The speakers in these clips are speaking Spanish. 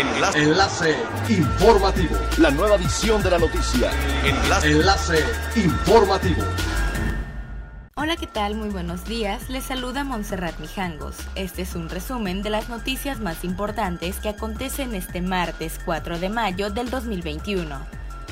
Enlace. Enlace informativo. La nueva edición de la noticia. Enlace. Enlace informativo. Hola, ¿qué tal? Muy buenos días. Les saluda Montserrat Mijangos. Este es un resumen de las noticias más importantes que acontecen este martes 4 de mayo del 2021,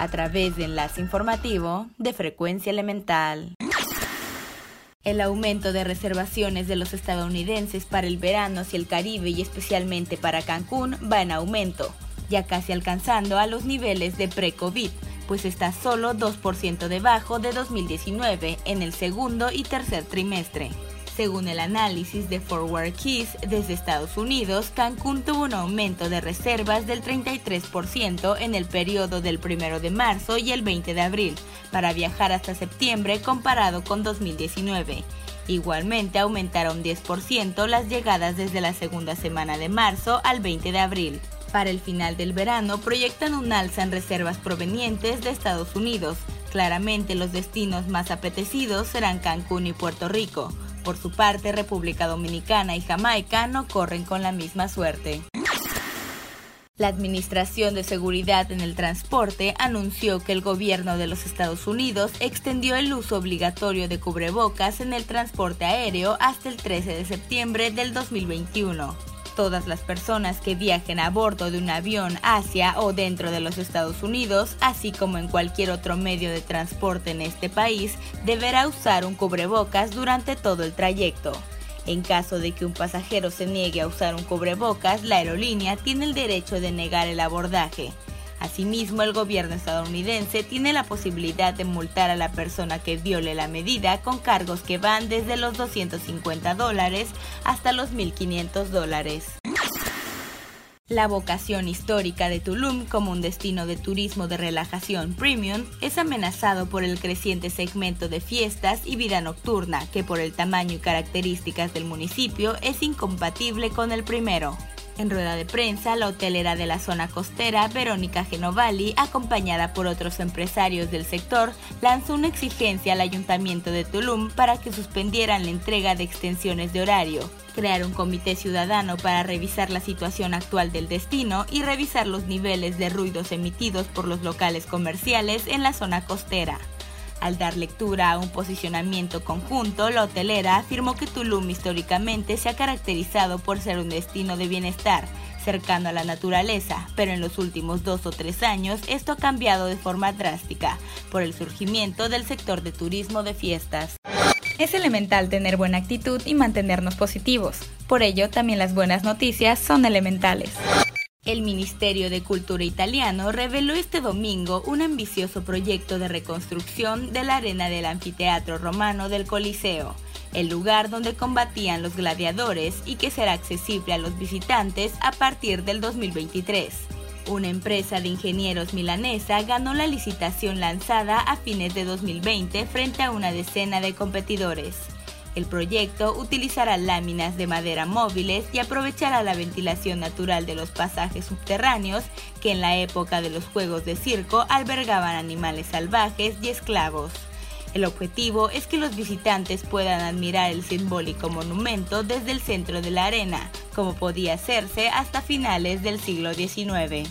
a través de Enlace Informativo de Frecuencia Elemental. El aumento de reservaciones de los estadounidenses para el verano hacia el Caribe y especialmente para Cancún va en aumento, ya casi alcanzando a los niveles de pre-COVID, pues está solo 2% debajo de 2019 en el segundo y tercer trimestre. Según el análisis de Forward Keys desde Estados Unidos, Cancún tuvo un aumento de reservas del 33% en el periodo del 1 de marzo y el 20 de abril, para viajar hasta septiembre comparado con 2019. Igualmente aumentaron 10% las llegadas desde la segunda semana de marzo al 20 de abril. Para el final del verano proyectan un alza en reservas provenientes de Estados Unidos. Claramente los destinos más apetecidos serán Cancún y Puerto Rico. Por su parte, República Dominicana y Jamaica no corren con la misma suerte. La Administración de Seguridad en el Transporte anunció que el gobierno de los Estados Unidos extendió el uso obligatorio de cubrebocas en el transporte aéreo hasta el 13 de septiembre del 2021. Todas las personas que viajen a bordo de un avión hacia o dentro de los Estados Unidos, así como en cualquier otro medio de transporte en este país, deberá usar un cubrebocas durante todo el trayecto. En caso de que un pasajero se niegue a usar un cubrebocas, la aerolínea tiene el derecho de negar el abordaje. Asimismo, el gobierno estadounidense tiene la posibilidad de multar a la persona que viole la medida con cargos que van desde los 250 dólares hasta los 1.500 dólares. La vocación histórica de Tulum como un destino de turismo de relajación premium es amenazado por el creciente segmento de fiestas y vida nocturna que por el tamaño y características del municipio es incompatible con el primero. En rueda de prensa, la hotelera de la zona costera, Verónica Genovali, acompañada por otros empresarios del sector, lanzó una exigencia al ayuntamiento de Tulum para que suspendieran la entrega de extensiones de horario, crear un comité ciudadano para revisar la situación actual del destino y revisar los niveles de ruidos emitidos por los locales comerciales en la zona costera. Al dar lectura a un posicionamiento conjunto, la hotelera afirmó que Tulum históricamente se ha caracterizado por ser un destino de bienestar, cercano a la naturaleza, pero en los últimos dos o tres años esto ha cambiado de forma drástica por el surgimiento del sector de turismo de fiestas. Es elemental tener buena actitud y mantenernos positivos, por ello también las buenas noticias son elementales. El Ministerio de Cultura italiano reveló este domingo un ambicioso proyecto de reconstrucción de la arena del anfiteatro romano del Coliseo, el lugar donde combatían los gladiadores y que será accesible a los visitantes a partir del 2023. Una empresa de ingenieros milanesa ganó la licitación lanzada a fines de 2020 frente a una decena de competidores. El proyecto utilizará láminas de madera móviles y aprovechará la ventilación natural de los pasajes subterráneos que en la época de los juegos de circo albergaban animales salvajes y esclavos. El objetivo es que los visitantes puedan admirar el simbólico monumento desde el centro de la arena, como podía hacerse hasta finales del siglo XIX.